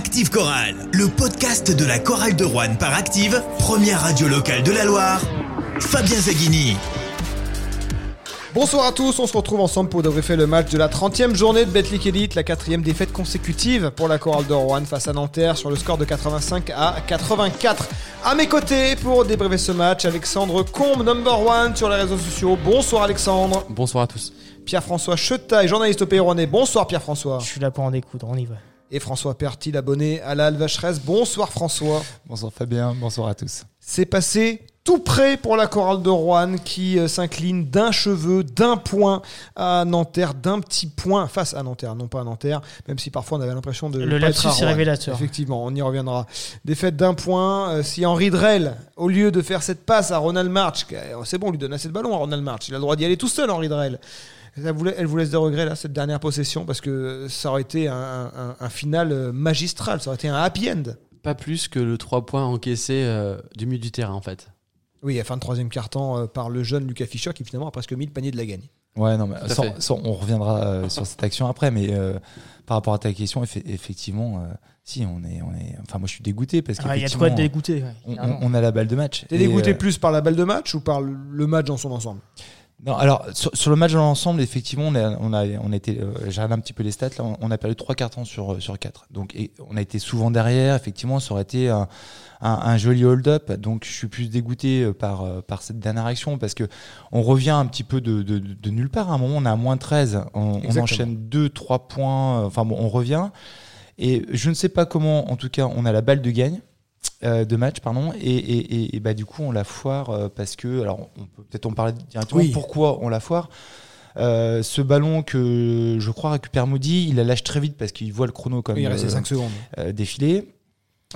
Active Chorale, le podcast de la chorale de Rouen par Active, première radio locale de la Loire. Fabien Zaghini. Bonsoir à tous, on se retrouve ensemble pour débriefer le match de la 30e journée de Betclic Elite, la quatrième défaite consécutive pour la chorale de Rouen face à Nanterre sur le score de 85 à 84. À mes côtés pour débriefer ce match, Alexandre Combe, number one sur les réseaux sociaux. Bonsoir Alexandre. Bonsoir à tous. Pierre-François Chetaille, journaliste au Pays Rouennais. Bonsoir Pierre-François. Je suis là pour en découdre, on y va. Et François Pertil, abonné à la Alvacheresse. Bonsoir François. Bonsoir Fabien, bonsoir à tous. C'est passé tout près pour la chorale de Rouen qui euh, s'incline d'un cheveu, d'un point à Nanterre, d'un petit point face à Nanterre, non pas à Nanterre, même si parfois on avait l'impression de Le lapsus est révélateur. Effectivement, on y reviendra. Défaite d'un point. euh, si Henri Drell, au lieu de faire cette passe à Ronald March, euh, c'est bon, on lui donne assez de ballon à Ronald March, il a le droit d'y aller tout seul, Henri Drell. Ça vous la- elle vous laisse des regrets là, cette dernière possession, parce que ça aurait été un, un- un final euh, magistral, ça aurait été un happy end. Pas plus que le 3 points encaissés euh, du milieu du terrain en fait. Oui, à fin de troisième quart-temps euh, par le jeune Lucas Fischer qui finalement a presque mis le panier de la gagne. Ouais, non, mais sans- sans- on reviendra euh, sur cette action après, mais euh, par rapport à ta question, effe- effectivement, euh, si, on est, on est. Enfin, moi, je suis dégoûté parce Ah, Il y a de qu'effectivement, quoi être dégoûté. ouais, on, on- on a la balle de match. T'es dégoûté euh, plus par la balle de match ou par le match dans son ensemble? Non, alors sur, sur le match dans l'ensemble, effectivement, on a, on a, on a été, euh, j'ai regardé un petit peu les stats, là, on, on a perdu trois cartons sur euh, sur quatre. Donc, et on a été souvent derrière. Effectivement, ça aurait été un, un, un joli hold-up. Donc, je suis plus dégoûté euh, par euh, par cette dernière action parce que on revient un petit peu de, de, de nulle part. À un moment, on est à moins 13, on, on enchaîne deux, trois points. Enfin bon, on revient. Et je ne sais pas comment, en tout cas, on a la balle de gagne. Euh, de match pardon et, et, et, et bah du coup on la foire euh, parce que alors on peut peut-être en parler directement Oui. pourquoi on la foire? Euh, ce ballon que je crois récupère Moody, il la lâche très vite parce qu'il voit le chrono comme Il restait euh, 5 secondes. défiler.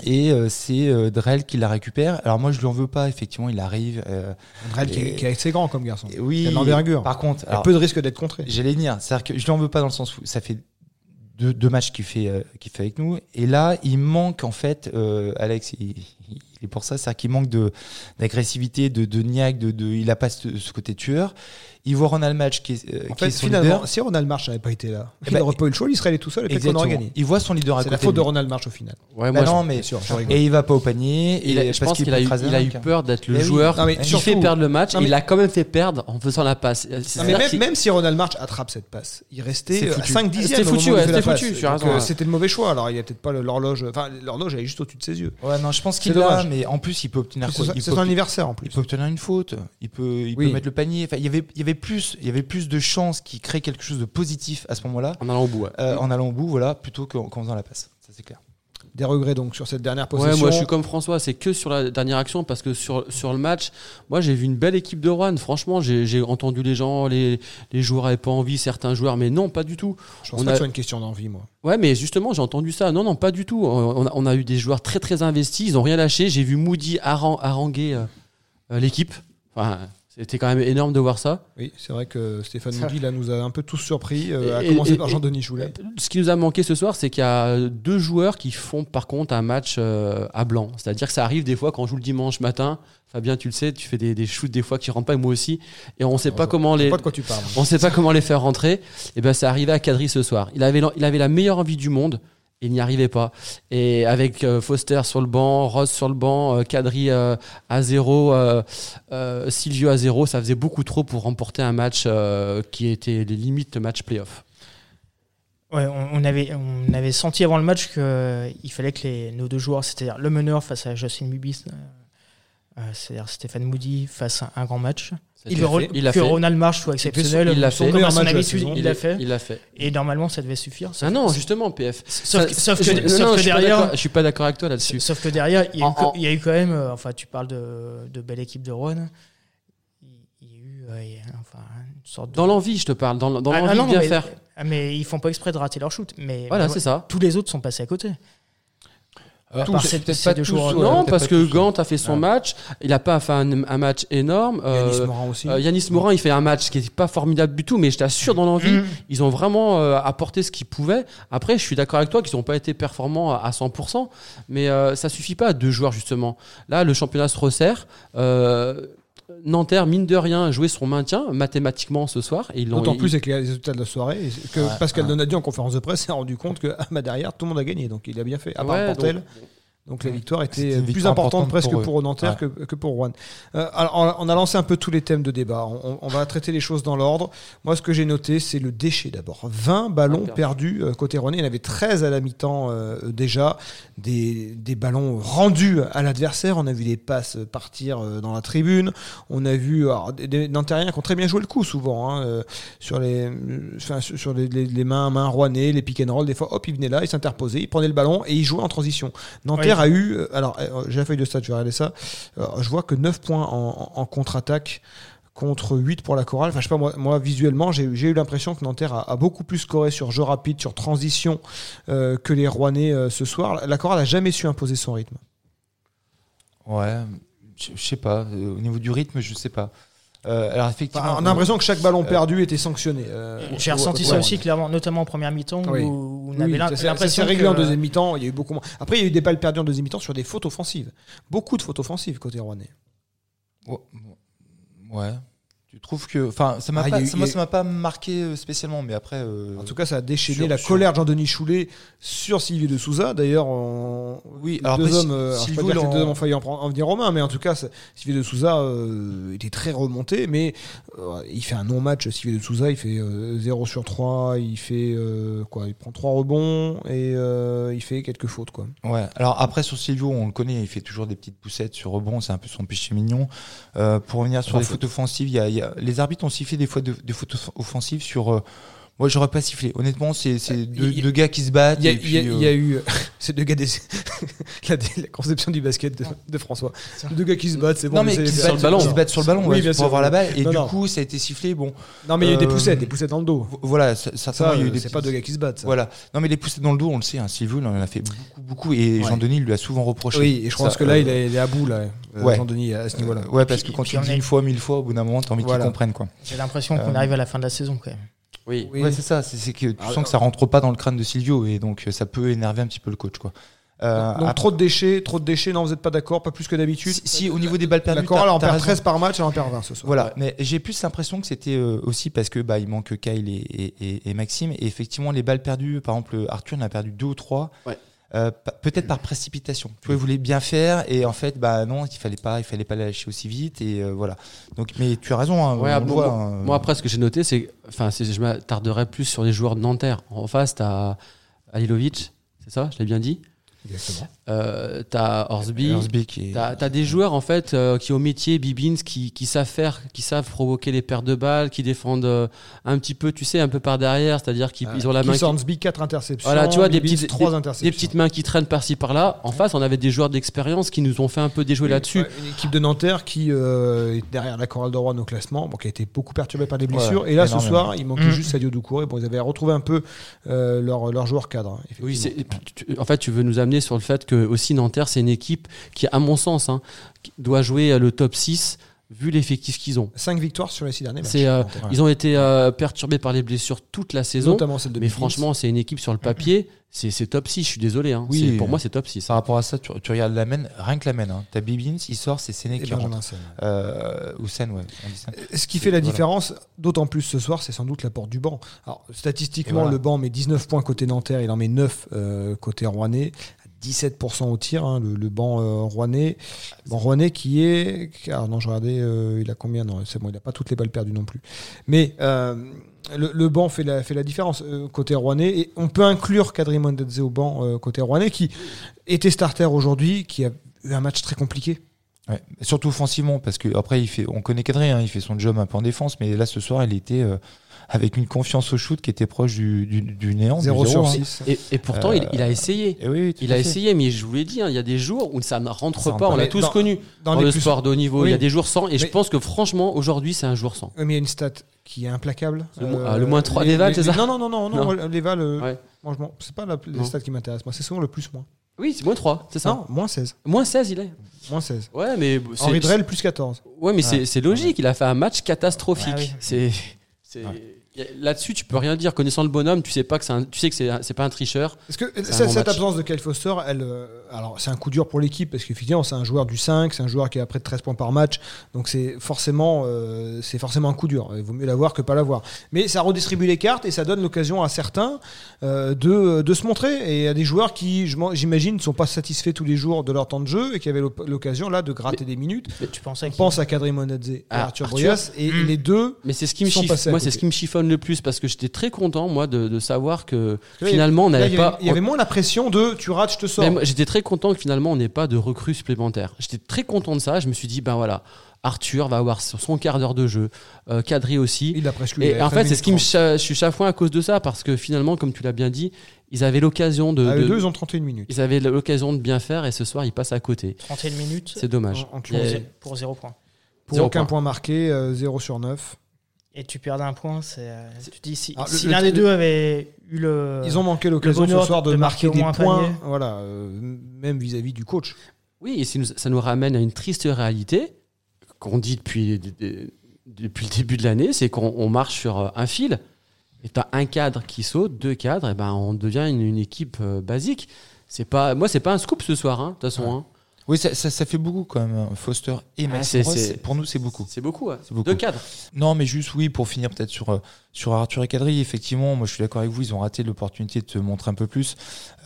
Et euh, c'est euh, Drell qui la récupère. Alors moi je lui en veux pas, effectivement il arrive. euh, Drell qui, est- et- qui est assez grand comme garçon. et oui. Il a de l'envergure. Par contre, Il y a alors, peu de risque d'être contré. J'allais dire, c'est-à-dire que je lui en veux pas dans le sens où ça fait deux, deux matchs qu'il fait, euh, qu'il fait avec nous. Et là, il manque en fait, euh, Alex, il, il est pour ça, c'est-à-dire qu'il manque de d'agressivité, de, de niaque, de, de, il a pas ce, ce côté tueur. Il voit Ronald Match qui est, euh, En qui fait, est son finalement, leader. si Ronald March n'avait pas été là, Eh il ben, n'aurait pas eu le choix, il serait allé tout seul et peut-être qu'on aurait gagné. Il voit son leader à C'est côté. la faute de. Ronald March au final. Ouais, Bah moi, non, je- mais Bien sûr, et il va pas au panier. il a- et je parce pense qu'il a, eu, il a peur d'être le Eh oui. joueur Non, mais qui surtout- fait perdre le match. Non, et mais- Il a quand même fait perdre en faisant la passe. Non, C'est mais même, même si Ronald March attrape cette passe, il restait C'est euh, foutu. 5 dixièmes. C'était foutu, il c'était foutu, tu as Donc, raison, euh. C'était le mauvais choix. Alors, il n'y a peut-être pas l'horloge. Enfin, l'horloge, elle est juste au-dessus de ses yeux. Ouais, non, je pense qu'il C'est dommage. Mais en plus, il peut obtenir C'est quoi c'est peut son obtenir- anniversaire en plus. Il peut obtenir une faute, il peut, il Oui. peut mettre le panier. Enfin, il y avait, il y avait plus, il y avait plus de chances qu'il crée quelque chose de positif à ce moment-là, En allant au bout. ouais. euh, en allant au bout, voilà, plutôt qu'en qu'en faisant la passe. Ça c'est clair. Des regrets donc sur cette dernière Ouais, possession. moi je suis comme François, c'est que sur la dernière action parce que sur, sur le match, moi j'ai vu une belle équipe de Rouen. Franchement, j'ai entendu les gens, les, les joueurs n'avaient pas envie, certains joueurs, mais non, pas du tout. Je pense on pas a- que ce soit une question d'envie, moi. Ouais, mais justement, j'ai entendu ça. Non, non, pas du tout. On a, on a eu des joueurs très très investis, ils ont rien lâché. J'ai vu Moody haran- haranguer euh, euh, l'équipe. Enfin, c'était quand même énorme de voir ça. Oui, c'est vrai que Stéphane Moody là nous a un peu tous surpris, euh, à commencer et- par Jean-Denis Choulet. Ce qui nous a manqué ce soir, c'est qu'il y a deux joueurs qui font par contre un match euh, à blanc. C'est-à-dire que ça arrive des fois quand on joue le dimanche matin. Fabien, tu le sais, tu fais des, des shoots des fois qui rentrent pas, et moi aussi, et on sait pas comment Je les, pas de quoi tu parles. on sait pas comment les faire rentrer. Et ben, ça arrivait à Kadri ce soir. Il avait, il avait la meilleure envie du monde. Il n'y arrivait pas. Et avec euh, Foster sur le banc, Ross sur le banc, euh, Kadri euh, à zéro, euh, Silvio à zéro, ça faisait beaucoup trop pour remporter un match qui était les limites match playoff. Ouais, on, avait, on avait senti avant le match qu'il fallait que les, nos deux joueurs, c'est-à-dire le meneur face à Justin euh, c'est-à-dire Stéphane Moody, fassent un, un grand match. Il fait. Il que fait. Ronald Marsh soit exceptionnel. il l'a fait. Comme à son habitude, il l'a fait. Il l'a fait. Et normalement, ça devait suffire. Ah non, justement, PF. Sauf, que- Ça- sauf que, je- non, sauf non, que je suis pas derrière, je suis pas d'accord avec toi là-dessus. Sauf que derrière, il y a, eu, En- co- en- il y a eu quand même, euh, enfin, tu parles de, de belle équipe de Rouen. Il y a eu euh, il y a, enfin, une sorte de. Dans l'envie, je te parle. Dans, dans Ah, l'envie ah de bien mais, faire. ah, mais ils font pas exprès de rater leur shoot. Mais Voilà, c'est ça. Tous les autres sont passés à côté. Tous, c'est pas deux tous, joueurs- ouais, non, parce que tous. Gant a fait son Ouais. match. Il n'a pas fait un, un match énorme. Yanis Euh, Morin aussi. euh, Yanis Morin, il fait un match qui n'est pas formidable du tout, mais je t'assure, dans l'envie, Mhm. ils ont vraiment euh, apporté ce qu'ils pouvaient. Après, je suis d'accord avec toi qu'ils n'ont pas été performants à, à 100%, mais euh, ça suffit pas à deux joueurs, justement. Là, le championnat se resserre. Nanterre, mine de rien, jouait son maintien mathématiquement ce soir. D'autant plus avec les résultats de la soirée, que Ouais, Pascal ouais. Donadieu en conférence de presse s'est rendu compte que ah, bah, derrière, tout le monde a gagné. Donc il a bien fait, à part Ouais, Portel. donc- Donc la victoire était plus victoire importante importante presque pour pour. Nanterre que, que pour Rouen. Euh, alors, on, a lancé un peu tous les thèmes de débat. On, on va traiter les choses dans l'ordre. Moi, ce que j'ai noté, c'est le déchet d'abord. 20 ballons Ah, perdus euh, côté Rouennais. Il y en avait 13 à la mi-temps euh, déjà. Des, des ballons rendus à l'adversaire. On a vu des passes partir euh, dans la tribune. On a vu alors, des, des Nantériens qui ont très bien joué le coup souvent hein, euh, sur les, enfin, sur les, les- les mains, mains Rouennais, les pick and roll. Des fois, hop, ils venaient là, ils s'interposaient, ils prenaient le ballon et ils jouaient en transition. Nanterre a eu, euh, alors euh, j'ai la feuille de stats, je vais regarder ça. Alors, je vois que 9 points en, contre-attaque contre 8 pour la chorale. Enfin, je sais pas, moi, moi visuellement, j'ai eu l'impression que Nanterre a, beaucoup plus scoré sur jeu rapide, sur transition euh, que les Rouennais euh, ce soir. La chorale a jamais su imposer son rythme. Ouais, je sais pas. euh, au niveau du rythme, je sais pas. Euh, alors effectivement, Enfin, on a l'impression que chaque ballon euh, perdu était sanctionné. euh, J'ai ressenti ça au- aussi clairement, notamment en première mi-temps Oui. où on Oui, avait l'impression réglé que- en deuxième mi-temps. Il y a eu beaucoup moins. Après, il y a eu des balles perdues en deuxième mi-temps sur des fautes offensives. Beaucoup de fautes offensives côté Rouennais. Ouais. ouais. Tu trouves que, enfin, ça m'a Ah, pas, eu- ça, moi, il y a- ça m'a pas marqué euh, spécialement, mais après. euh, En tout cas, ça a déchaîné sur- la sur- colère de Jean-Denis Choulet sur Sylvie de Souza. D'ailleurs, on- Oui, les alors deux après, hommes, si- alors, je si peux pas vous, dire que les l'en- deux hommes ont failli en, en venir mains, mais en tout cas, Sylvie de Souza euh, était très remonté. Mais euh, il fait un non-match. Sylvie de Souza, il fait euh, 0 sur 3. Il fait quoi Il prend 3 rebonds et il fait quelques fautes. Quoi. Ouais. Alors après sur Silvio, on le connaît, il fait toujours des petites poussettes sur rebond, c'est un peu son péché mignon. Pour revenir sur les faute. fautes offensives, il y a, il y a- les arbitres ont sifflé des fois de, des fautes off- offensives sur. Euh, moi, j'aurais pas sifflé. Honnêtement, c'est c'est deux, deux gars qui se battent. Il y a, y euh, eu ces deux gars des... la, la conception du basket de, de François. Deux gars qui se battent, c'est bon. non mais laissez-les qui se, battent, Sur le ballon. qui se battent sur le ballon Oui, ouais, pour sûr, avoir la balle et Non, du non. coup ça a été sifflé bon Non, mais il y a eu des Euh, poussettes, des poussettes dans le dos. vo- voilà certainement il y a eu euh, des c'est pas deux gars qui se battent. ça. voilà non mais les poussettes dans le dos on le sait hein, Silvio il en a fait beaucoup beaucoup et Ouais. Jean-Denis lui a souvent reproché Oui, et je pense que là, euh, il est, à bout, là, euh, ouais. Jean-Denis, à ce niveau-là. Euh, ouais parce que quand tu on dis une fois mille fois au bout d'un moment t'as envie qu'ils comprennent quoi J'ai l'impression qu'on Euh, arrive à la fin de la saison quand même. Oui. Oui. Ouais, c'est ça. C'est que tu Ah, sens que ça rentre pas dans le crâne de Silvio et donc euh, ça peut énerver un petit peu le coach, quoi. Euh, Donc après, trop de déchets, trop de déchets, non, vous n'êtes pas d'accord, pas plus que d'habitude? si, si, au niveau des balles perdues, t'as- en t'as perd raison. 13 par match, en perd 20 ce soir. Voilà, mais j'ai plus l'impression que c'était euh, aussi parce que bah il manque Kyle et, et, et- et Maxime et effectivement les balles perdues, par exemple Arthur en a perdu deux ou trois, Ouais. Euh, peut-être par précipitation. Tu vois, il voulait bien faire et en fait bah non, il fallait pas, il fallait pas la lâcher aussi vite et euh, voilà. Donc mais tu as raison, hein, Ouais, on le bon, voit, moi, hein. moi, après, ce que j'ai noté, c'est, enfin, je m'attarderais plus sur les joueurs de Nanterre. En face, t'as Alilovic, c'est ça, je l'ai bien dit? Exactement. Euh, t'as Horsby. Qui est- T'as as des joueurs en fait euh, qui au métier Bibins qui, qui savent faire, qui savent provoquer les pertes de balles, qui défendent euh, un petit peu, tu sais, un peu par derrière, c'est-à-dire qu'ils ils ont la main qui- Hornsby, 4 interceptions. Voilà, tu vois, des petites- 3 interceptions. des petites mains qui traînent par-ci par-là. En face, on avait des joueurs d'expérience qui nous ont fait un peu déjouer là-dessus. Une équipe de Nanterre qui euh, est derrière la chorale de Rouen au classement, bon, qui a été beaucoup perturbée par les blessures. Ouais, et là, ce soir, il manquait Mm. juste Sadio Doucouré. Bon, ils avaient retrouvé un peu euh, leur, leur joueur cadre. hein, Oui, c'est- en fait, tu veux nous amener sur le fait que aussi Nanterre, c'est une équipe qui, à mon sens, hein, doit jouer euh, le top 6 vu l'effectif qu'ils ont. 5 victoires sur les 6 derniers matchs. Euh. Ils ont été euh, perturbés par les blessures toute la saison. Notamment celle de Mais franchement, c'est une équipe sur le papier, c'est c'est top 6, je suis désolé. hein. Oui. Pour moi, c'est top 6. Par rapport à ça, tu, tu regardes la main, rien que la main, hein. t'as Bibins, il sort, c'est Séné qui rentre. Euh, ou Sen, ouais. Ce qui fait la Voilà. différence, d'autant plus ce soir, c'est sans doute l'apport du banc. Alors, statistiquement, voilà. le banc met 19 points côté Nanterre, il en met 9 euh, côté Rouennais. 17% au tir, hein, le, le banc euh, rouennais. Banc rouennais qui est. Ah non, je regardais, euh, il a combien? Non, c'est bon, il n'a pas toutes les balles perdues non plus. Mais euh, le, banc fait la, différence euh, côté rouennais. Et on peut inclure Kadri Mondadze au banc côté rouennais, qui était starter aujourd'hui, qui a eu un match très compliqué. Surtout offensivement, parce que après, on connaît Kadri, hein, il fait son job un peu en défense, mais là, ce soir, il était avec une confiance au shoot qui était proche du, du, du néant. du 0 sur hein. 6. Et, et pourtant, il, il a essayé. Et oui, tout Il a fait. essayé, mais je vous l'ai dit, hein, il y a des jours où ça ne rentre Ça pas. On l'a tous dans- connu Dans dans, le plus- sport de haut niveau. Oui. Il y a des jours sans. Et je pense que franchement, aujourd'hui, c'est un jour sans. Mais il y a une stat qui est implacable. Le ah, le moins trois les- des c'est ça Non, non, non, non, non, Non. les Vals, euh, Ouais. franchement, c'est pas la, les Non. stats qui m'intéressent. Moi, c'est souvent le plus moins. Oui, c'est moins 3, c'est ça. Non, moins 16. Moins 16, il est. Moins 16. Ouais, mais c'est- Henri Drell, plus 14. Ouais, mais c'est- Ouais. c'est logique. Il a fait un match catastrophique. Ah. C'est. C'est-. Là-dessus, tu peux rien dire. Connaissant le bonhomme, tu sais pas que c'est un- tu sais que c'est un- c'est pas un tricheur. Est-ce que cette, absence de Kyle Foster, elle, euh, alors c'est un coup dur pour l'équipe parce qu'effectivement c'est un joueur du 5, c'est un joueur qui a près de 13 points par match, donc c'est forcément, euh, c'est forcément un coup dur. Il vaut mieux l'avoir que pas l'avoir. Mais ça redistribue les cartes et ça donne l'occasion à certains euh, de, de se montrer et à des joueurs qui, j'imagine, ne sont pas satisfaits tous les jours de leur temps de jeu et qui avaient l'occasion là de gratter des minutes. Tu pensais On qu'il- pense à Kadri Monadze et Ah, Arthur Arthur. Boyas et Mm. les deux. Mais c'est ce qui me sont à moi, c'est ce qui me chiffonne le plus parce que j'étais très content, moi, de, de savoir que Là, finalement, on n'avait pas. il y avait moins la pression de tu rates, je te sors. J'étais très content que finalement on n'ait pas de recrues supplémentaires. J'étais très content de ça. Je me suis dit, ben voilà, Arthur va avoir son quart d'heure de jeu, euh, Kadri aussi. Il a presque eu, Et en 13 fait, c'est ce qui me je suis chafouin à cause de ça parce que finalement, comme tu l'as bien dit, ils avaient l'occasion de, 30. Ah, de- deux, ils ont 31 minutes. ils avaient l'occasion de bien faire et ce soir ils passent à côté. 31 minutes C'est dommage. En- en Il y a- pour, zé- pour 0 point. Pour Zéro aucun point. point marqué, euh, 0 sur 9. Et tu perdais un point, c'est. euh, Tu dis si, si l'un des deux avait eu le. Ils ont manqué l'occasion ce soir de, de marquer, marquer au des moins un points, panier. voilà, euh, même vis-à-vis du coach. Oui, et ça nous, ça nous ramène à une triste réalité qu'on dit depuis, depuis le début de l'année, c'est qu'on on marche sur euh, un fil. Et tu as un cadre qui saute, deux cadres, et ben on devient une, une équipe euh, basique. C'est pas, moi, c'est pas un scoop ce soir, hein, de toute façon. hein. Oui, ça, ça, ça fait beaucoup quand même. Foster et Ah, Ross, c'est- pour nous, c'est beaucoup. C'est beaucoup, ouais. C'est beaucoup. Deux cadres. Non, mais juste oui, pour finir peut-être sur euh, sur Arthur et Kadri, effectivement, moi je suis d'accord avec vous, ils ont raté l'opportunité de te montrer un peu plus.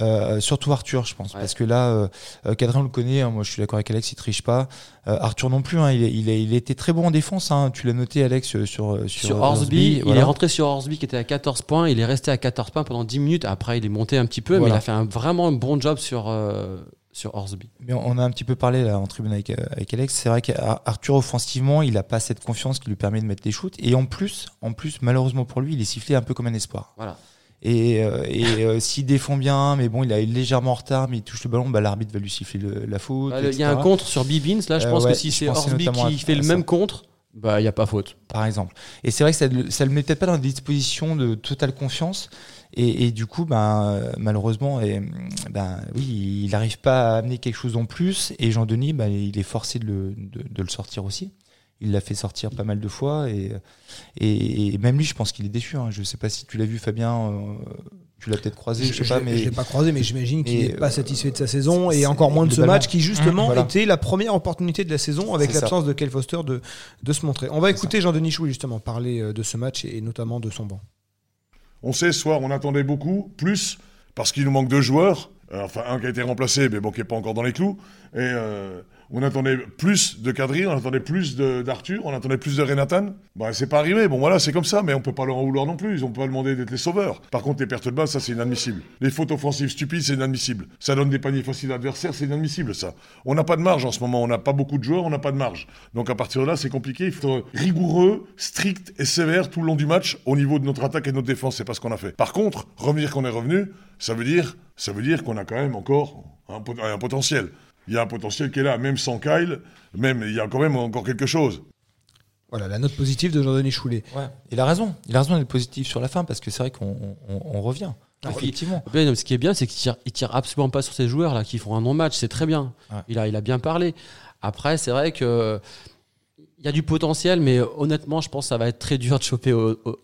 Euh, surtout Arthur, je pense, Ouais. parce que là, euh, euh, Kadri on le connaît, hein, moi je suis d'accord avec Alex, il triche pas. Euh, Arthur non plus, hein, il, il, il était très bon en défense. Hein, tu l'as noté, Alex, euh, sur euh, sur, Sur Horsby, il voilà. est rentré sur Horsby qui était à 14 points. Il est resté à 14 points pendant 10 minutes. Après, il est monté un petit peu, mais il a fait un vraiment bon job sur, euh, sur Horsby. Mais on a un petit peu parlé là en tribune avec, euh, avec Alex. C'est vrai qu'Arthur offensivement, il a pas cette confiance qui lui permet de mettre des shoots. Et en plus, en plus, malheureusement pour lui, il est sifflé un peu comme un espoir. Voilà. Et, euh, et euh, s'il défend bien, mais bon, il est légèrement en retard, mais il touche le ballon, bah, l'arbitre va lui siffler le- la faute. Bah, Il y a un contre sur Bibins. Là, je Euh, pense ouais, que si c'est Horsby qui à- fait le même contre, bah, il n'y a pas faute. par exemple. Et c'est vrai que ça, ça le met peut-être pas dans des dispositions de totale confiance. Et, et du coup, ben, malheureusement, et, ben, oui, il n'arrive pas à amener quelque chose en plus. Et Jean-Denis, ben, il est forcé de le, de, de le sortir aussi. Il l'a fait sortir pas mal de fois. Et, et, et même lui, je pense qu'il est déçu. Hein. Je sais pas si tu l'as vu, Fabien. euh, tu l'as peut-être croisé, je, sais pas. l'ai- Mais je l'ai pas croisé, mais j'imagine qu'il n'est pas euh, satisfait de sa saison et encore moins de ce match qui justement Voilà. était la première opportunité de la saison avec l'absence de Kel Foster de, de se montrer. On va écouter Jean-Denis Chouy justement parler euh, de ce match et notamment de son banc. On sait, ce soir, on attendait beaucoup, plus, parce qu'il nous manque deux joueurs. Euh, enfin, un qui a été remplacé, mais bon, qui n'est pas encore dans les clous. Et euh, on attendait plus de Kadri, on attendait plus d'Arthur, on attendait plus de Renatan. Bah, c'est pas arrivé. Bon, voilà, c'est comme ça, mais on peut pas leur en vouloir non plus. Ils ont pas demandé d'être les sauveurs. Par contre, les pertes de balle, ça, c'est inadmissible. Les fautes offensives stupides, c'est inadmissible. Ça donne des paniers faciles à l'adversaire, c'est inadmissible, ça. On n'a pas de marge en ce moment. On n'a pas beaucoup de joueurs, on n'a pas de marge. Donc, à partir de là, c'est compliqué. Il faut être rigoureux, strict et sévère tout le long du match au niveau de notre attaque et de notre défense. C'est pas ce qu'on a fait. Par contre, revenir qu'on est revenu, ça veut dire, ça veut dire qu'on a quand même encore un potentiel. Il y a un potentiel qui est là, même sans Kyle, même il y a quand même encore quelque chose. Voilà la note positive de Jean-Denis Choulet. ouais, il a raison. Il a raison d'être positif sur la fin parce que c'est vrai qu'on on, on revient. Ah, Effectivement. Mais ce qui est bien, c'est qu'il tire, il tire absolument pas sur ces joueurs là qui font un non-match. C'est très bien. Ouais. Il, a, il a bien parlé. Après, c'est vrai que il y a du potentiel, mais honnêtement, je pense que ça va être très dur de choper au- au-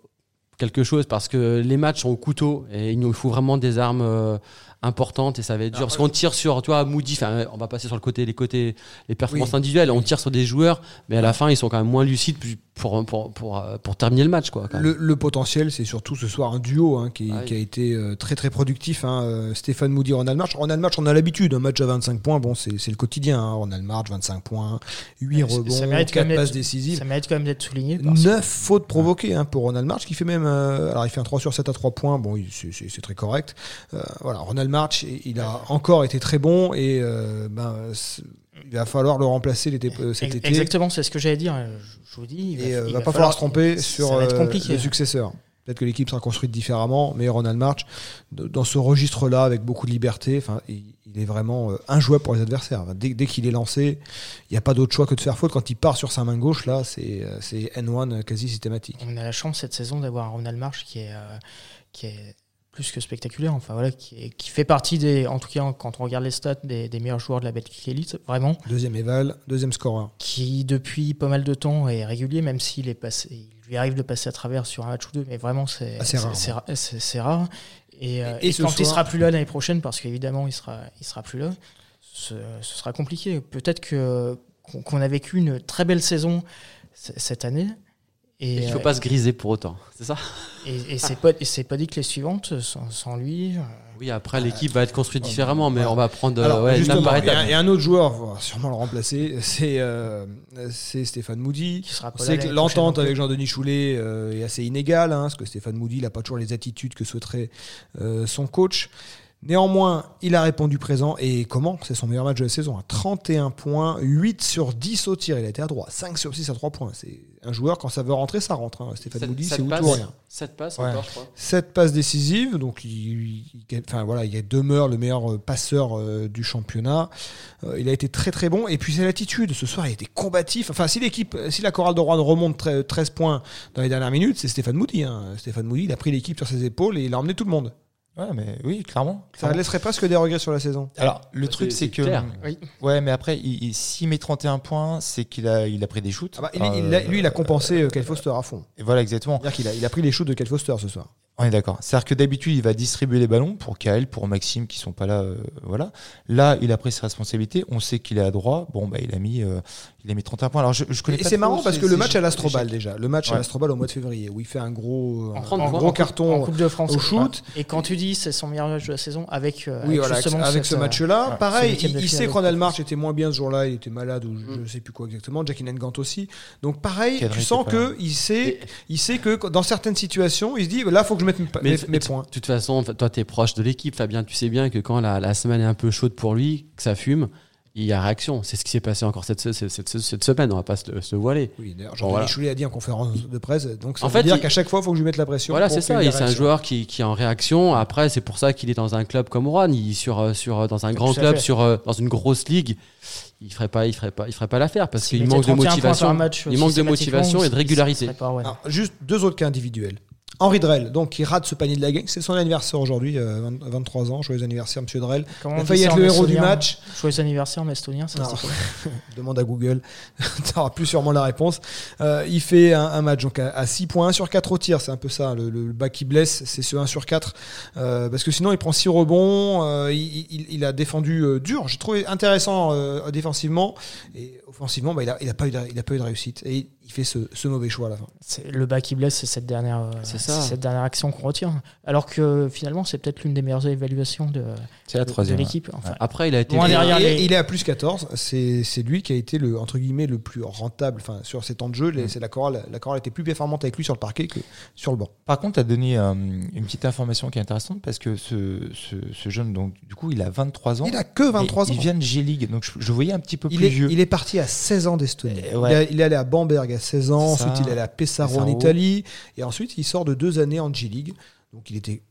quelque chose parce que les matchs sont au couteau et il nous faut vraiment des armes importantes et ça va être dur. Parce qu'on tire sur, tu vois, Moody, enfin, on va passer sur le côté, les côtés, les performances Oui. individuelles. On tire sur des joueurs, mais à la fin, ils sont quand même moins lucides pour, pour, pour, pour terminer le match, quoi. quand même. Le, le potentiel, c'est surtout ce soir un duo hein, qui, Ah oui. qui a été euh, très très productif. Hein, euh, Stéphane Moody, Ronald March. Ronald March, on a l'habitude, un match à 25 points, bon, c'est c'est le quotidien. Hein, Ronald March, 25 points, 8 Ouais, ça- rebonds, ça mérite quand 4 même passes décisives. Ça mérite quand même d'être souligné. parce que- 9 fautes provoquées hein, pour Ronald March, qui fait même. euh, alors, il fait un 3 sur 7 à 3 points. Bon, il- c'est- c'est c'est très correct. Euh, voilà, Ronald March, il a encore été très bon et euh, ben, il va falloir le remplacer l'été, euh, cet été. Exactement, c'est ce que j'allais dire. Je, je vous dis, il va, Et euh, il va pas falloir se tromper sur va euh, le successeur. Peut-être que l'équipe sera construite différemment, mais Ronald March, dans ce registre-là, avec beaucoup de liberté, enfin, il, est vraiment euh, injouable pour les adversaires. Dès dès qu'il est lancé, il n'y a pas d'autre choix que de faire faute. Quand il part sur sa main gauche, là, c'est euh, c'est N1 quasi systématique. On a la chance cette saison d'avoir un Ronald March qui est, euh, qui est plus que spectaculaire. Enfin voilà, qui, est- qui fait partie des, en tout cas quand on regarde les stats des, des meilleurs joueurs de la Betclic Elite, vraiment, Deuxième éval, deuxième scoreur. qui depuis pas mal de temps est régulier, même s'il est passé, il lui arrive de passer à travers sur un match ou deux, mais vraiment c'est c'est- rare, c'est ra- c'est- rare. Et, euh, Et- ce quand il soir- sera plus là l'année prochaine, parce qu'évidemment il sera, il sera plus là, ce, ce sera compliqué. Peut-être que qu'on a vécu une très belle saison cette année. Et, Il faut euh, pas se griser pour autant, c'est ça? et, et c'est pas, c'est pas dit que les suivantes, sans, sans lui, euh, Oui, après l'équipe va être construite différemment, mais on va prendre euh, Alors, ouais, justement, il y, a- étape. il y a un autre joueur, on va sûrement le remplacer, c'est euh, c'est Stéphane Moody. qui sera On pas sait là que l'entente avec Jean-Denis Choulet euh, est assez inégale, hein, parce que Stéphane Moody n'a pas toujours les attitudes que souhaiterait euh, son coach. Néanmoins, il a répondu présent et comment C'est son meilleur match de la saison. hein. 31 points, 8 sur 10 au tir. Il a été à droit. 5 sur 6 à 3 points. C'est un joueur, quand ça veut rentrer, ça rentre. hein. Stéphane Moody, c'est ou tout ou rien. 7 passes Ouais. encore, je crois. 7 passes décisives, donc il, il- enfin, voilà, il demeure le meilleur euh, passeur euh, du championnat. Euh, il a été très très bon. Et puis c'est l'attitude. Ce soir, il a été combatif. Enfin, si l'équipe, si la chorale de Rouen remonte tre- 13 points dans les dernières minutes, c'est Stéphane Moody. hein. Stéphane Moody, il a pris l'équipe sur ses épaules et il a emmené tout le monde. Ouais, mais oui, clairement. Ça laisserait presque des regrets sur la saison. Alors, le Bah, truc, c'est- que. clair. Oui. Ouais, mais après, il, il- s'il met 31 points, c'est qu'il a, il a pris des shoots. Ah bah, Enfin, il a- euh, lui, il a compensé euh, Kyle Foster à fond. et Voilà, exactement. C'est-à-dire qu'il a, il a pris les shoots de Kyle Foster ce soir. On est d'accord. C'est-à-dire que d'habitude, il va distribuer les ballons pour Kael, pour Maxime, qui sont pas là. euh, voilà. Là, il a pris ses responsabilités. On sait qu'il est à droit. Bon, bah, il a mis, euh, il a mis 31 points. Alors, je, je connais Et c'est marrant parce que le match à l'Astrobal déjà, le match à Ouais. l'Astrobal au mois de février, où il fait un gros, En un 30 points. gros en carton Coupe de France au shoot. Et quand tu dis c'est son meilleur match de la saison avec, euh, Oui, avec voilà, justement avec cette, ce euh, match-là. ouais, Pareil, il, sait de March était moins bien ce jour-là, il était malade ou je Mm. ne sais plus quoi exactement. Jackie Gant aussi. Donc pareil, tu sens que il sait, il sait que dans certaines situations, il se dit là, faut que je mette mes, points. De toute façon, toi, tu es proche de l'équipe, Fabien. Tu sais bien que quand la semaine est un peu chaude pour lui, que ça fume, il y a réaction. C'est ce qui s'est passé encore cette, cette, cette- cette semaine. On va pas se, se voiler. Oui, d'ailleurs, Jean-Denis voilà. Choulet a dit en conférence de presse, donc ça En veut fait, dire il- qu'à chaque fois, il faut que je lui mette la pression. Voilà, c'est ça. c'est un joueur qui, qui est en réaction. Après, c'est pour ça qu'il est dans un club comme Rouen. Il sur sur dans un grand club, sur euh, dans une grosse ligue. Il ferait pas, il ferait pas, il ferait pas l'affaire parce qu'il manque de 31 points par motivation. match, il manque de motivation et de régularité. pas. Alors, juste deux autres cas individuels. Henri Drell, donc qui rate ce panier de la gang. C'est son anniversaire aujourd'hui, euh, 20 23 ans. Joyeux anniversaire, monsieur Drell. Comment Il a on failli être le héros du match. Joyeux anniversaire en estonien, ça Demande à Google, tu auras plus sûrement la réponse. Euh, il fait un, un match donc à, 6 points, 1 sur 4 au tir, c'est un peu ça, le, le bas qui blesse, c'est ce 1 sur 4. Euh, parce que sinon, il prend 6 rebonds, euh, il, il- il a défendu euh, dur, j'ai trouvé intéressant euh, défensivement, et offensivement, bah, il n'a il a pas, eu de- il a pas eu de réussite. Et fait ce, ce mauvais choix à la fin. Le bas qui blesse, c'est cette dernière, euh, ça. cette dernière action qu'on retient. Alors que finalement, c'est peut-être l'une des meilleures évaluations de, l'équipe. Enfin, Après, il a été. Derrière les- il est à plus 14, c'est c'est lui qui a été le, entre guillemets, le plus rentable enfin, sur ses temps de jeu. C'est la chorale, la chorale était plus performante avec lui sur le parquet que sur le banc. Par contre, tu as donné euh, une petite information qui est intéressante parce que ce, ce, ce jeune, donc, du coup, il a 23 ans. Il a que 23 Et ans. Il vient de G-League, donc je, je voyais un petit peu Il plus est, vieux. il est parti à 16 ans d'Estonie. Ouais. Il, il est allé à Bamberg à 16 ans, ensuite il est à Pesaro, en. Italie, et ensuite il sort de deux années en G-League. Donc il était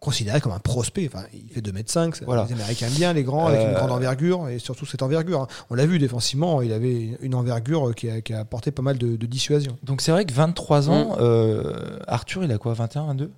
considéré comme un prospect. Enfin, il fait 2m5, Voilà. les Américains aiment bien, les grands, avec une Euh, grande envergure, et surtout cette envergure. hein. On l'a vu défensivement, il avait une envergure qui a, qui a apporté pas mal de, de dissuasion. Donc c'est vrai que 23 Mm. ans, euh, Arthur, il a quoi 21, 22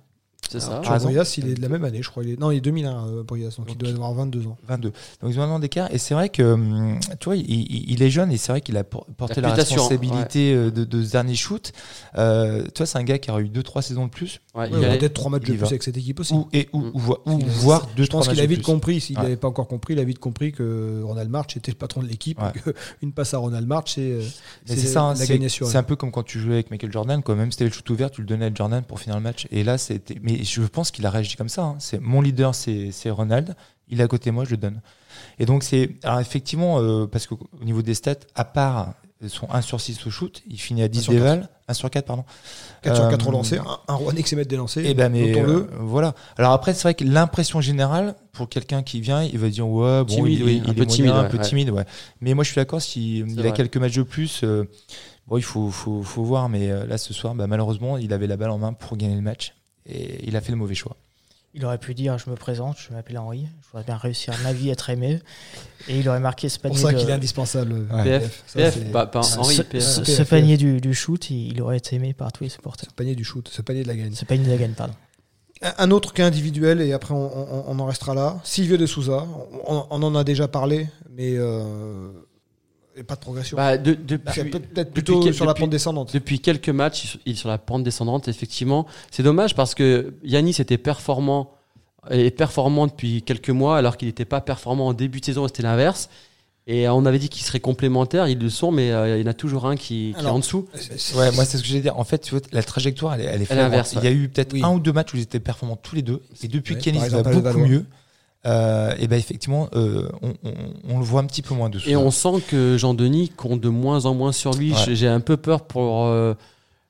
C'est ça. Exemple. Boyas, il est de la même année, je crois. Il est, non, il est 2001, euh, Boyas, donc il doit avoir 22 ans. 22. Donc ils ont un an d'écart. Et c'est vrai que, hum, tu vois, il, il- il est jeune et c'est vrai qu'il a por- porté La la responsabilité euh, de, de ce dernier shoot. Euh, tu vois, c'est un gars qui aura eu 2-3 saisons de plus. Ouais, Ouais, il aura allait- peut-être 3 matchs de plus va. avec cette équipe aussi. Ou, et, ou, Mm. ou, a- voire 2-3 Je pense qu'il a vite plus. compris, s'il Ouais. n'avait pas encore compris, il a vite compris que Ronald March était le patron de l'équipe. Ouais. Une passe à Ronald March, c'est euh, hein, la assurée. c'est un peu comme quand tu jouais avec Michael Jordan, quoi. Même si t'avais le shoot ouvert, tu le donnais à Jordan pour finir le match. Et là, c'était. Mais je pense qu'il a réagi comme ça. hein. C'est mon leader, c'est c'est Ronald. Il est à côté de moi, je le donne. Et donc c'est. Alors effectivement, euh, parce qu'au niveau des stats, à part son 1 sur 6 au shoot, il finit à 10 sur déval, 1 sur 4 pardon. 4 sur 4 Euh, relancés, un, un Rouennais qui des lancers. Et ben mais euh, voilà. Alors après c'est vrai que l'impression générale pour quelqu'un qui vient, il va dire ouais bon Timide, il, oui, il un est peu timide, moyen, un peu ouais. timide ouais. Mais moi je suis d'accord si il a quelques matchs de plus euh, bon il faut faut faut voir mais euh, là ce soir bah, malheureusement il avait la balle en main pour gagner le match et il a fait le mauvais choix. il aurait pu dire Je me présente, je m'appelle Henri, je voudrais bien réussir ma vie, être aimé. Et il aurait marqué ce C'est pour panier. ça de- qu'il est indispensable. Ouais. PF, Ça, PF, bah, pas Henri, ce- PF. ce- PF, ce panier du, du shoot, il, aurait été aimé par tous les supporters. Ce panier du shoot, ce panier de la gagne. Ce panier de la gagne, pardon. Un- Un autre cas individuel, et après on, on- on en restera là. Silvio de Souza, on, on en a déjà parlé, mais euh, et pas de progression. Bah, de- C'est depuis, peut-être depuis plutôt quel- sur la depuis- pente descendante. depuis quelques matchs, il est sur la pente descendante, effectivement. C'est dommage parce que Yanis était performant et performant depuis quelques mois, alors qu'il n'était pas performant en début de saison, c'était l'inverse. Et on avait dit qu'ils seraient complémentaires, ils le sont, mais euh, il y en a toujours un qui, qui est en dessous. Ouais, moi c'est ce que j'allais dire. En fait, tu vois, la trajectoire, elle est, elle est Elle est flagrante. inverse, Il y a eu peut-être Oui. un ou deux matchs où ils étaient performants tous les deux. Et depuis Ouais, qu'Yanis par va beaucoup mieux, euh, et ben effectivement, euh, on, on- on le voit un petit peu moins dessous. Et on sent que Jean-Denis compte de moins en moins sur lui. Ouais. J'ai- un peu peur pour euh,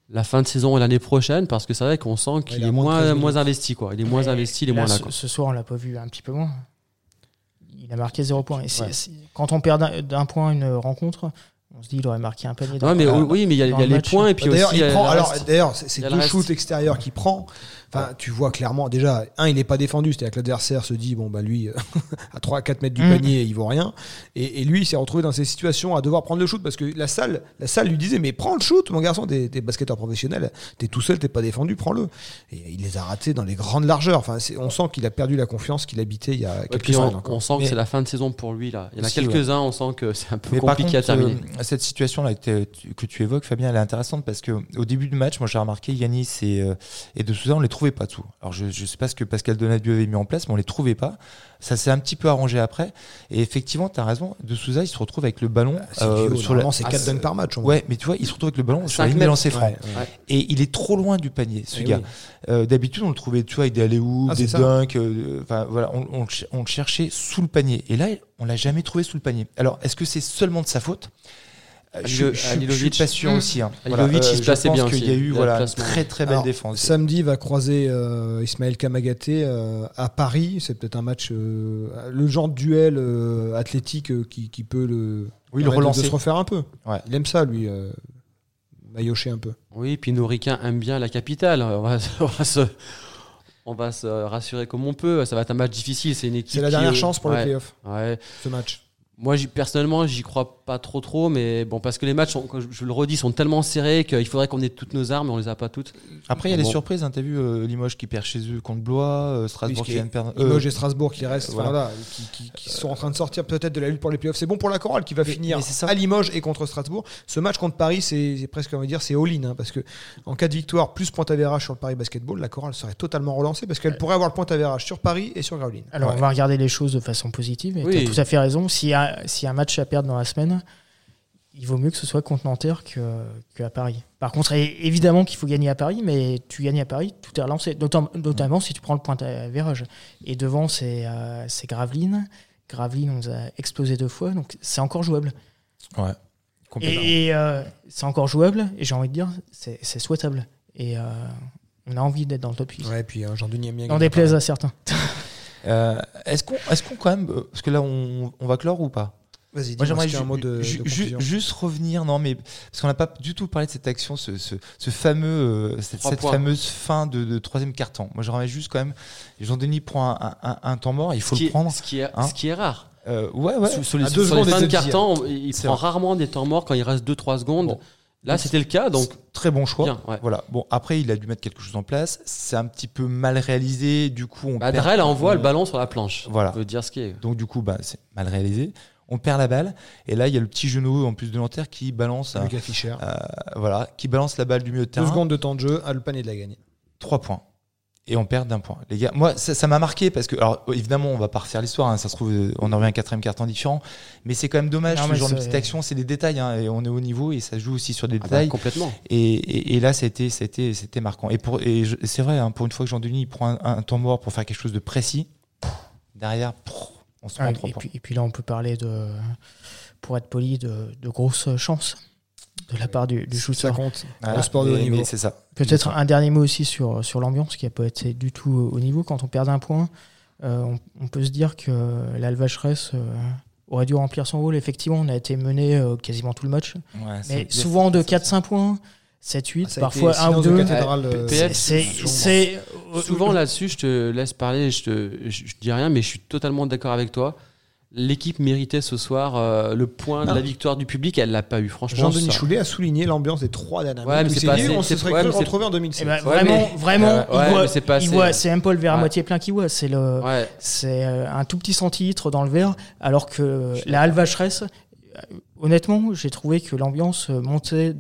la fin de saison et l'année prochaine parce que c'est vrai qu'on sent qu'il est moins moins, 13 minutes. moins investi. Quoi. Il est moins investi, il est là, moins là. ce, quoi. ce soir, on l'a pas vu un petit peu moins. Il a marqué zéro point. Et c'est- Ouais. c'est- quand on perd d'un- point une rencontre, on se dit il aurait marqué un panier. Ouais, mais oui, mais il y a, dans il y a le les match. points et puis D'ailleurs, aussi. il prend. le Alors, reste. d'ailleurs, c'est deux shoots extérieurs qu'il prend. Enfin, tu vois clairement. Déjà, un, il n'est pas défendu. C'est-à-dire que l'adversaire se dit, bon, bah lui, à 3 à 4 mètres du Mm. panier, il vaut rien. Et, et lui, il s'est retrouvé dans ces situations à devoir prendre le shoot parce que la salle, la salle lui disait, mais prends le shoot, mon garçon, t'es t'es basketteur professionnel, t'es tout seul, t'es pas défendu, prends-le. Et il les a ratés dans les grandes largeurs. Enfin, c'est- on sent qu'il a perdu la confiance qu'il habitait il y a quelques semaines on, sent que c'est la fin de saison pour lui là. Il y en a quelques-uns, on sent que c'est un peu Mais par compliqué contre, à terminer. euh, cette situation-là que, tu- que tu évoques, Fabien, elle est intéressante parce que au début du match, moi j'ai remarqué Yanis et, euh, et De Souza, on les trouvait pas tout. Alors je, je sais pas ce que Pascal Donadieu avait mis en place, mais on les trouvait pas. Ça s'est un petit peu arrangé après. Et effectivement, tu as raison. De Souza, il se retrouve avec le ballon C'est euh, sur la. c'est Ah, 4 c'est- dunks par match. Ouais, mais tu vois, il se retrouve avec le ballon sur Cinq la ligne des mètres. lancers francs. Ouais, ouais. Et il est trop loin du panier, ce Eh gars. oui. Euh, D'habitude, on le trouvait, tu vois, avec des alley Ah, des dunks. euh, Enfin, voilà, on, on le ch- on le cherchait sous le panier. Et là, on l'a jamais trouvé sous le panier. Alors, est-ce que c'est seulement de sa faute? Je, Halilo- je- je suis pas sûr Mmh. aussi. Hein. Halilovic, il se je plaçait pense bien qu'il aussi. y a eu Il a voilà, une très très belle Alors, défense. Samedi va croiser euh, Ismaël Kamagaté euh, à Paris. C'est peut-être un match, euh, le genre de duel euh, athlétique euh, qui, qui peut le, Oui, le relancer. de se refaire un peu. Ouais. Il aime ça, lui, euh, maillocher un peu. Oui, puis nos ricains aiment bien la capitale. On va, on va se, on va se rassurer comme on peut. Ça va être un match difficile. C'est une équipe. C'est la dernière est- chance pour ouais, le playoff, Ouais. ce match. Moi, personnellement, j'y crois pas trop, trop, mais bon, parce que les matchs, sont- je, je le redis, sont tellement serrés qu'il faudrait qu'on ait toutes nos armes, mais on les a pas toutes. Après, il y a des Bon. surprises. Hein. T'as vu euh, Limoges qui perd chez eux contre Blois, euh, Strasbourg ce qui vient de perdre. Limoges euh, et Strasbourg qui restent, voilà. voilà, qui, qui- qui sont en train de sortir peut-être de la lutte pour les playoffs. C'est bon pour la chorale qui va Mais- finir mais c'est ça. à Limoges et contre Strasbourg. Ce match contre Paris, c'est presque, on va dire, c'est all-in. hein, parce que en cas de victoire, plus point average sur le Paris Basketball, la chorale serait totalement relancée parce qu'elle pourrait avoir le point average sur Paris et sur Gravelines. Alors, Ouais. on va regarder les choses de façon positive. Et Oui. tu as tout à fait raison. S'il y, a- s'il y a un match à perdre dans la semaine, il vaut mieux que ce soit contre Nanterre que, que à Paris. Par contre, évidemment qu'il faut gagner à Paris, mais tu gagnes à Paris, tout est relancé. Notam- Notamment si tu prends le point à virage. Et devant, c'est euh, Gravelines. Gravelines, on nous a explosé deux fois, donc c'est encore jouable. Ouais, complètement. Et, et, euh, c'est encore jouable, et j'ai envie de dire, c'est souhaitable. Et euh, on a envie d'être dans le top 8. Ouais, et puis euh, Jean-Denis aime bien à déplaise à certains. Euh, est-ce qu'on, est-ce qu'on quand même, parce que là, on, on va clore ou pas? Vas-y, Moi, dis-moi j'aimerais si tu as un ju- mot de, ju- de ju- conclusion. juste revenir, non, mais parce qu'on n'a pas du tout parlé de cette action, ce, ce, ce fameux, euh, cette, fameuse fin de, de troisième carton. Moi, j'aimerais juste quand même, Jean-Denis prend un, un- un temps mort, il faut ce, qui le est, prendre. ce, qui est, hein. ce qui est rare. Euh, ouais, ouais. Sur, sur les, À deux sur les secondes fins et de deux carton, on- il C'est prend vrai. rarement des temps morts quand il reste 2-3 secondes. Bon. Là, c'était le cas, donc Très bon choix. bien. Ouais. Voilà. Bon, après, il a dû mettre quelque chose en place. C'est un petit peu mal réalisé. Du coup, on Bah, perd- Drell envoie on- le ballon sur la planche. Voilà. On veut dire ce qui est. Donc, du coup, bah, c'est mal réalisé. On perd la balle. Et là, il y a le petit genou, en plus de Nanterre, qui balance, un- Lucas Fischer. euh, voilà, qui balance la balle du milieu de Deux terrain. secondes de temps de jeu, à le panier de la gagne. 3 points. Et on perd d'un point. Les gars, moi, ça m'a marqué parce que, alors, évidemment, on va pas refaire l'histoire. hein, ça se trouve, euh, on en revient à un quatrième carton différent. Mais c'est quand même dommage, Non, ce mais genre de c'est- petite action. C'est des détails. hein, et on est au niveau et ça se joue aussi sur des Ah bah, détails. complètement. Et, et, et là, c'était, c'était, c'était marquant. Et, pour, et c'est vrai, hein, pour une fois que Jean-Denis il prend un, un temps mort pour faire quelque chose de précis, derrière, prrr, on se prend Ouais, trois et, points. puis, et puis là, on peut parler de, pour être poli, de, de grosses chances de la part du, du shooter. Ça compte. Le sport de haut niveau. c'est ça. Peut-être un dernier mot aussi sur, sur l'ambiance qui n'a pas été du tout au niveau. Quand on perd un point, euh, on, on peut se dire que l'Alvacheresse euh, aurait dû remplir son rôle. Effectivement, on a été mené euh, quasiment tout le match. Ouais, Mais souvent de 4-5 points, 7-8, Ah, parfois 1 ou silence de 2. cathédrale, Ouais, euh, C'est. souvent. c'est- Souvent là-dessus, je te laisse parler, je, te, je, je dis rien, mais je suis totalement d'accord avec toi. l'équipe méritait ce soir euh, le point de Ah. la victoire du public. Elle l'a pas eu, franchement. Jean-Denis Choulet a souligné l'ambiance des trois dernières Ouais, minutes. mais c'est pas on se serait ouais, cru mais c'est- retrouvé en 2007. Eh ben, Ouais, vraiment, mais- vraiment, Euh, il ouais, voit- c'est pas il assez- voit- c'est un peu le verre à Ouais. moitié plein qui voit. C'est le, Ouais. c'est euh, un tout petit centilitre dans le verre, alors que la Halle Vacheresse, euh, honnêtement, j'ai trouvé que l'ambiance euh, montait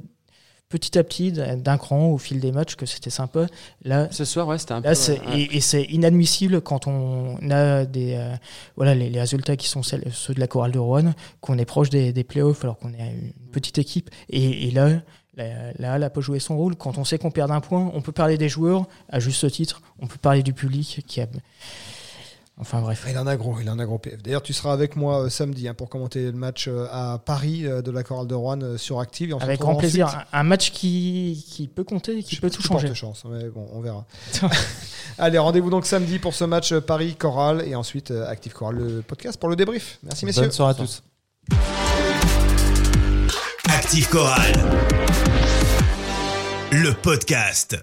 petit à petit d'un cran au fil des matchs, que c'était sympa. Là, Ce soir, ouais, c'était un Là, peu. ouais. et, et c'est inadmissible quand on a des, euh, voilà, les, les résultats qui sont celles- ceux de la chorale de Rouen, qu'on est proche des, des playoffs alors qu'on est une petite équipe. Et, et là, la, la Halle n'a pas joué son rôle. Quand on sait qu'on perd d'un point, on peut parler des joueurs à juste titre, on peut parler du public qui a. Enfin bref. Il en a gros, il en a gros PF. D'ailleurs, tu seras avec moi euh, samedi hein, pour commenter le match euh, à Paris euh, de la chorale de Rouen euh, sur Active. Et on se Avec grand plaisir. ensuite- Un, un match qui, qui peut compter, qui peut tout porte changer. chance, mais bon, on verra. Allez, rendez-vous donc samedi pour ce match euh, Paris Chorale et ensuite euh, Active Chorale, le podcast pour le débrief. Merci messieurs. Bonne soirée à tous. Active Chorale. Le podcast.